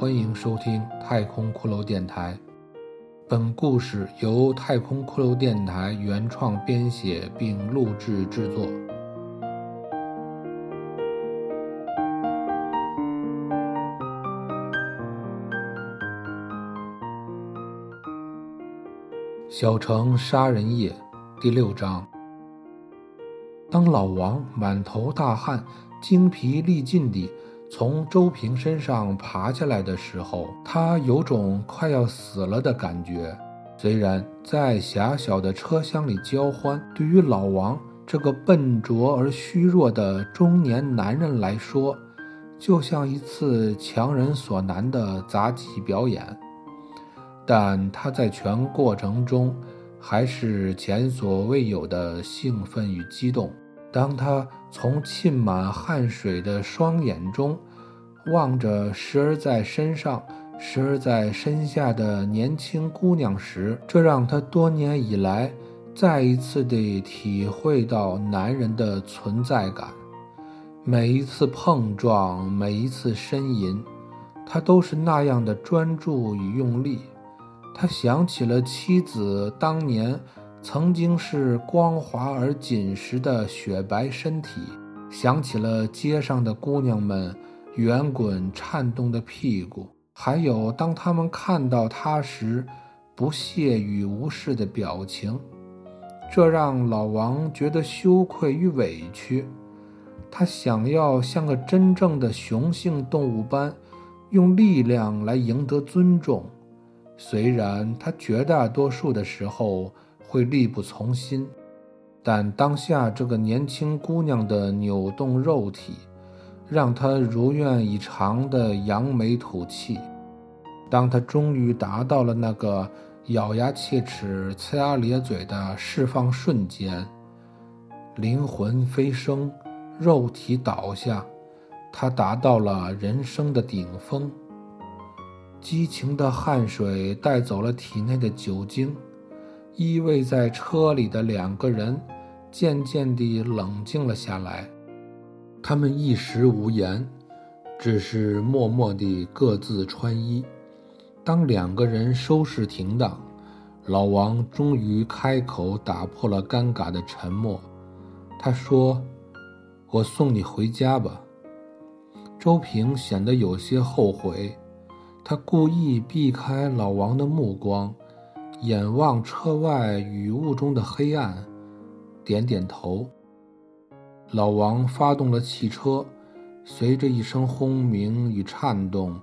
欢迎收听太空骷髅电台。本故事由太空骷髅电台原创编写并录制制作。小城杀人夜第六章。当老王满头大汗、精疲力尽地从周平身上爬下来的时候，他有种快要死了的感觉。虽然在狭小的车厢里交欢，对于老王这个笨拙而虚弱的中年男人来说，就像一次强人所难的杂技表演。但他在全过程中还是前所未有的兴奋与激动。当他从浸满汗水的双眼中望着时而在身上、时而在身下的年轻姑娘时，这让他多年以来再一次地体会到男人的存在感。每一次碰撞，每一次呻吟，他都是那样的专注与用力。他想起了妻子当年曾经是光滑而紧实的雪白身体，想起了街上的姑娘们圆滚颤动的屁股，还有当他们看到他时不屑与无视的表情，这让老王觉得羞愧与委屈。他想要像个真正的雄性动物般，用力量来赢得尊重。虽然他绝大多数的时候会力不从心，但当下这个年轻姑娘的扭动肉体，让他如愿以偿地扬眉吐气。当他终于达到了那个咬牙切齿、呲牙咧嘴的释放瞬间，灵魂飞升，肉体倒下，他达到了人生的顶峰。激情的汗水带走了体内的酒精，依偎在车里的两个人渐渐地冷静了下来。他们一时无言，只是默默地各自穿衣。当两个人收拾停当，老王终于开口打破了尴尬的沉默。他说：“我送你回家吧。”周平显得有些后悔。他故意避开老王的目光，眼望车外雨雾中的黑暗，点点头。老王发动了汽车，随着一声轰鸣与颤动，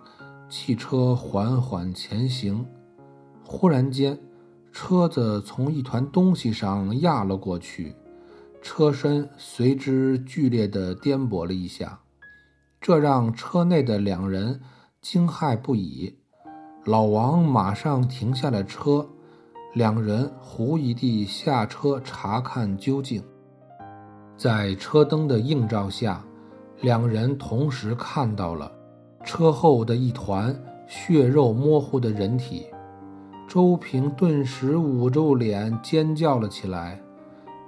汽车缓缓前行。忽然间，车子从一团东西上压了过去，车身随之剧烈地颠簸了一下，这让车内的两人。惊骇不已，老王马上停下了车，两人狐疑地下车查看究竟。在车灯的映照下，两人同时看到了车后的一团血肉模糊的人体。周平顿时捂住脸尖叫了起来，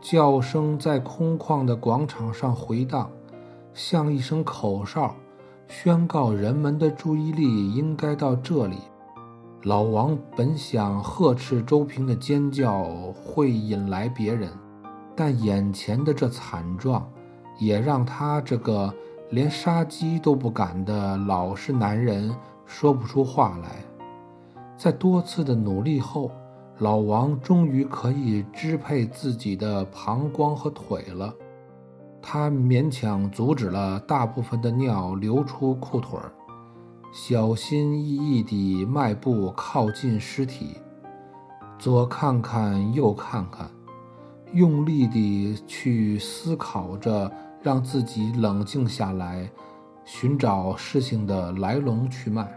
叫声在空旷的广场上回荡，像一声口哨。宣告人们的注意力应该到这里。老王本想呵斥周平的尖叫会引来别人，但眼前的这惨状，也让他这个连杀鸡都不敢的老实男人说不出话来。在多次的努力后，老王终于可以支配自己的膀胱和腿了。他勉强阻止了大部分的尿流出裤腿儿，小心翼翼地迈步靠近尸体，左看看右看看，用力地去思考着，让自己冷静下来，寻找事情的来龙去脉。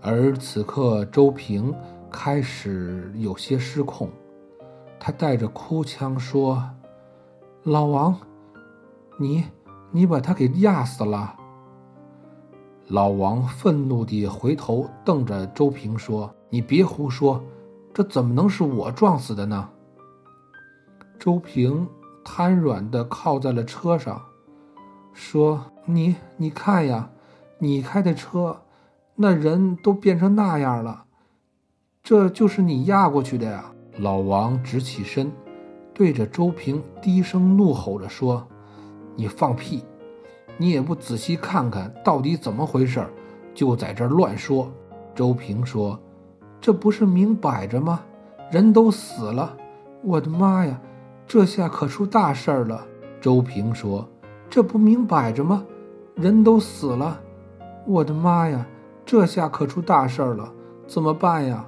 而此刻，周平开始有些失控，他带着哭腔说。老王，你你把他给压死了！老王愤怒地回头瞪着周平说：“你别胡说，这怎么能是我撞死的呢？”周平瘫软地靠在了车上，说：“你你看呀，你开的车，那人都变成那样了，这就是你压过去的呀！老王直起身，对着周平低声怒吼着说：“你放屁！你也不仔细看看到底怎么回事，就在这乱说。”周平说：“这不是明摆着吗？人都死了！我的妈呀，这下可出大事儿了！”周平说：“这不明摆着吗？人都死了！我的妈呀！”这下可出大事儿了，怎么办呀？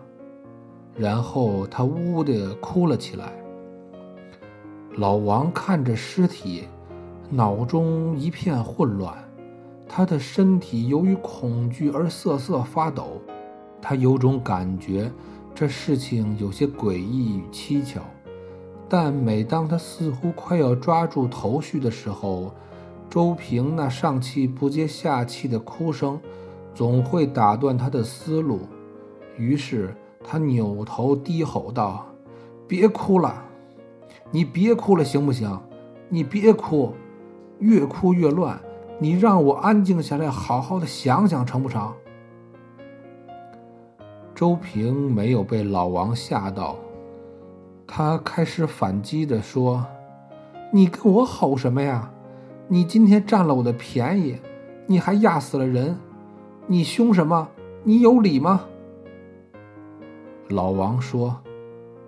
然后他呜呜地哭了起来。老王看着尸体，脑中一片混乱，他的身体由于恐惧而瑟瑟发抖。他有种感觉，这事情有些诡异与蹊跷。但每当他似乎快要抓住头绪的时候，周平那上气不接下气的哭声。总会打断他的思路，于是他扭头低吼道：“别哭了，你别哭了，行不行？你别哭，越哭越乱。你让我安静下来，好好的想想，成不成？”周平没有被老王吓到，他开始反击着说：“你跟我吼什么呀？你今天占了我的便宜，你还压死了人。”你凶什么？你有理吗？老王说：“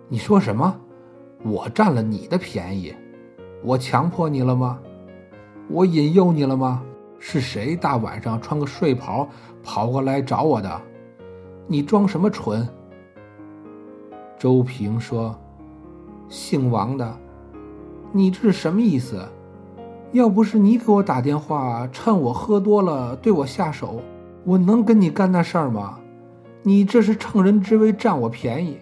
你说什么？我占了你的便宜？我强迫你了吗？我引诱你了吗？是谁大晚上穿个睡袍跑过来找我的？你装什么蠢？”周平说：“姓王的，你这是什么意思？要不是你给我打电话，趁我喝多了对我下手。”我能跟你干那事儿吗？你这是乘人之危，占我便宜。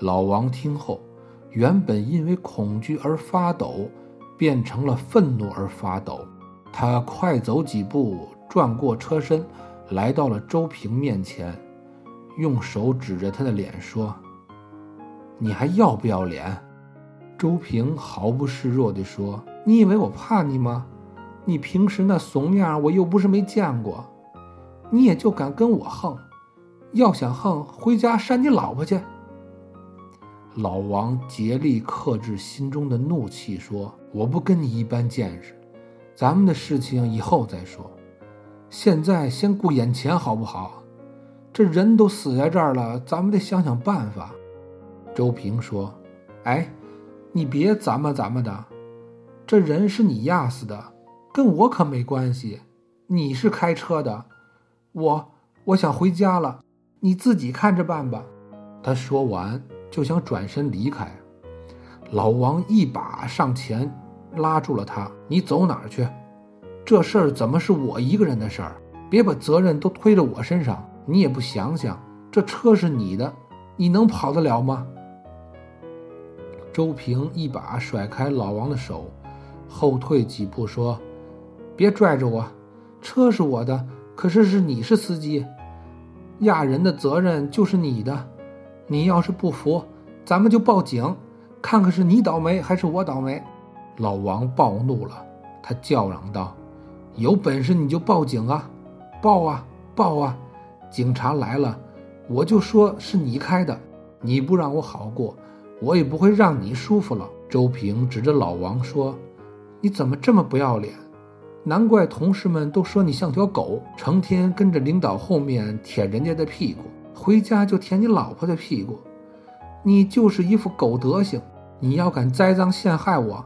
老王听后，原本因为恐惧而发抖，变成了愤怒而发抖。他快走几步，转过车身，来到了周平面前，用手指着他的脸说：“你还要不要脸？”周平毫不示弱地说：“你以为我怕你吗？你平时那怂样，我又不是没见过。”你也就敢跟我横，要想横，回家扇你老婆去。老王竭力克制心中的怒气，说：“我不跟你一般见识，咱们的事情以后再说，现在先顾眼前好不好？这人都死在这儿了，咱们得想想办法。”周平说：“哎，你别咱们咱们的，这人是你压死的，跟我可没关系。你是开车的。”我我想回家了，你自己看着办吧。他说完就想转身离开，老王一把上前拉住了他：“你走哪儿去？这事儿怎么是我一个人的事儿？别把责任都推到我身上。你也不想想，这车是你的，你能跑得了吗？”周平一把甩开老王的手，后退几步说：“别拽着我，车是我的。”可是是你是司机，压人的责任就是你的。你要是不服，咱们就报警，看看是你倒霉还是我倒霉。老王暴怒了，他叫嚷道：“有本事你就报警啊，报啊报啊！警察来了，我就说是你开的。你不让我好过，我也不会让你舒服了。”周平指着老王说：“你怎么这么不要脸？”难怪同事们都说你像条狗，成天跟着领导后面舔人家的屁股，回家就舔你老婆的屁股。你就是一副狗德行！你要敢栽赃陷害我，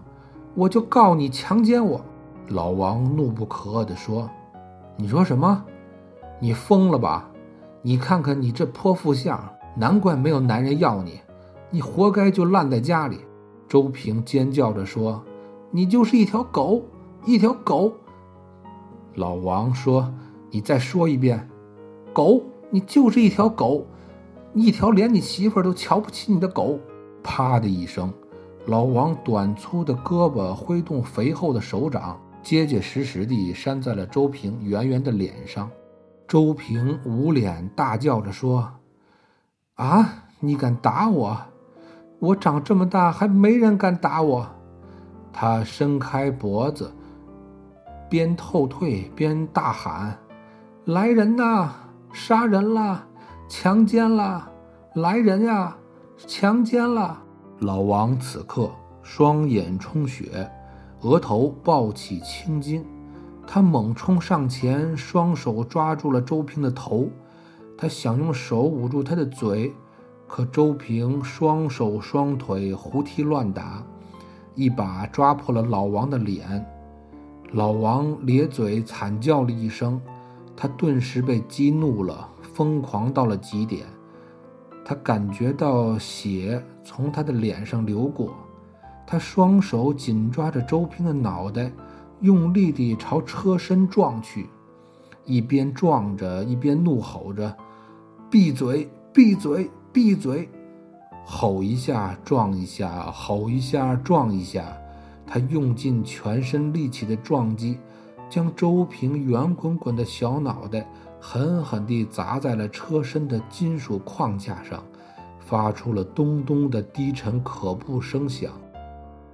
我就告你强奸我！老王怒不可遏地说：“你说什么？你疯了吧？你看看你这泼妇相，难怪没有男人要你，你活该就烂在家里！”周平尖叫着说：“你就是一条狗，一条狗！”老王说：“你再说一遍，狗，你就是一条狗，一条连你媳妇儿都瞧不起你的狗。”啪的一声，老王短粗的胳膊挥动肥厚的手掌，结结实实地扇在了周平圆圆的脸上。周平捂脸大叫着说：“啊，你敢打我？我长这么大还没人敢打我！”他伸开脖子。边后退边大喊：“来人呐！杀人了！强奸了！来人呀！强奸了！老王此刻双眼充血，额头爆起青筋，他猛冲上前，双手抓住了周平的头，他想用手捂住他的嘴，可周平双手双腿胡踢乱打，一把抓破了老王的脸，老王咧嘴惨叫了一声，他顿时被激怒了，疯狂到了极点。他感觉到血从他的脸上流过，他双手紧抓着周平的脑袋，用力地朝车身撞去，一边撞着一边怒吼着：“闭嘴！闭嘴！闭嘴！”吼一下，撞一下，吼一下，撞一下，他用尽全身力气的撞击，将周平圆滚滚的小脑袋。狠狠地砸在了车身的金属框架上，发出了咚咚的低沉可怖声响。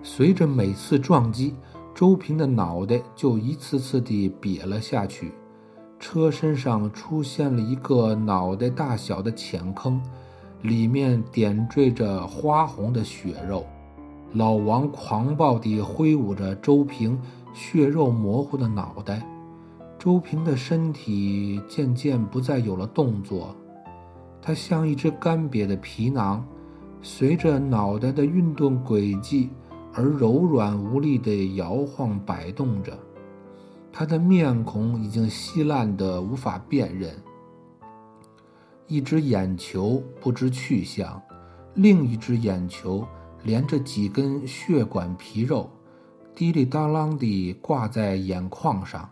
随着每次撞击，周平的脑袋就一次次地瘪了下去，车身上出现了一个脑袋大小的浅坑，里面点缀着花红的血肉。老王狂暴地挥舞着周平血肉模糊的脑袋。周平的身体渐渐不再有了动作，他像一只干瘪的皮囊，随着脑袋的运动轨迹而柔软无力地摇晃摆动着。他的面孔已经稀烂得无法辨认，一只眼球不知去向，另一只眼球连着几根血管皮肉，滴里当啷地挂在眼眶上。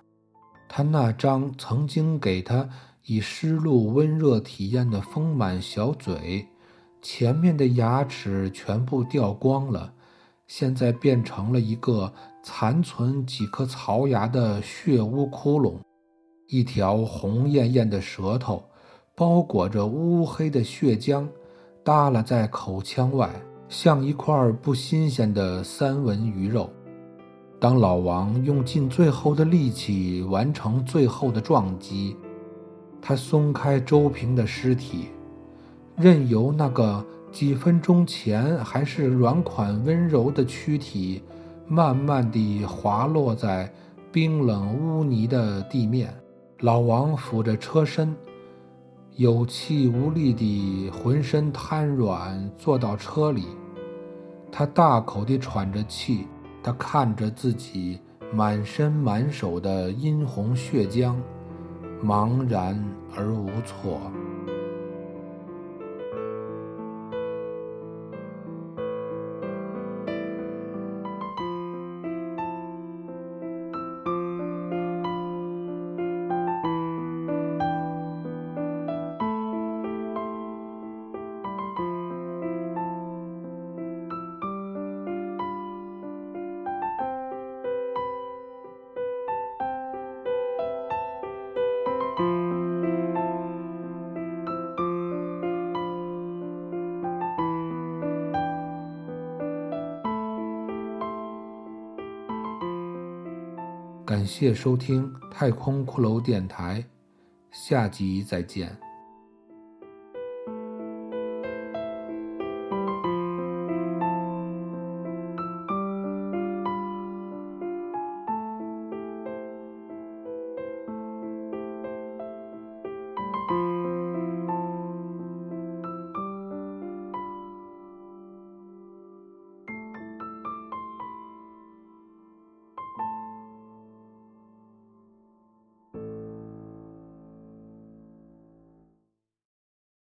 他那张曾经给他以湿漉温热体验的丰满小嘴，前面的牙齿全部掉光了，现在变成了一个残存几颗槽牙的血污窟窿。一条红艳艳的舌头，包裹着乌黑的血浆，耷拉在口腔外，像一块不新鲜的三文鱼肉。当老王用尽最后的力气完成最后的撞击，他松开周平的尸体，任由那个几分钟前还是软款温柔的躯体，慢慢地滑落在冰冷污泥的地面。老王扶着车身，有气无力地浑身瘫软坐到车里，他大口地喘着气。他看着自己满身满手的殷红血浆，茫然而无措。谢收听太空骷髅电台，下集再见。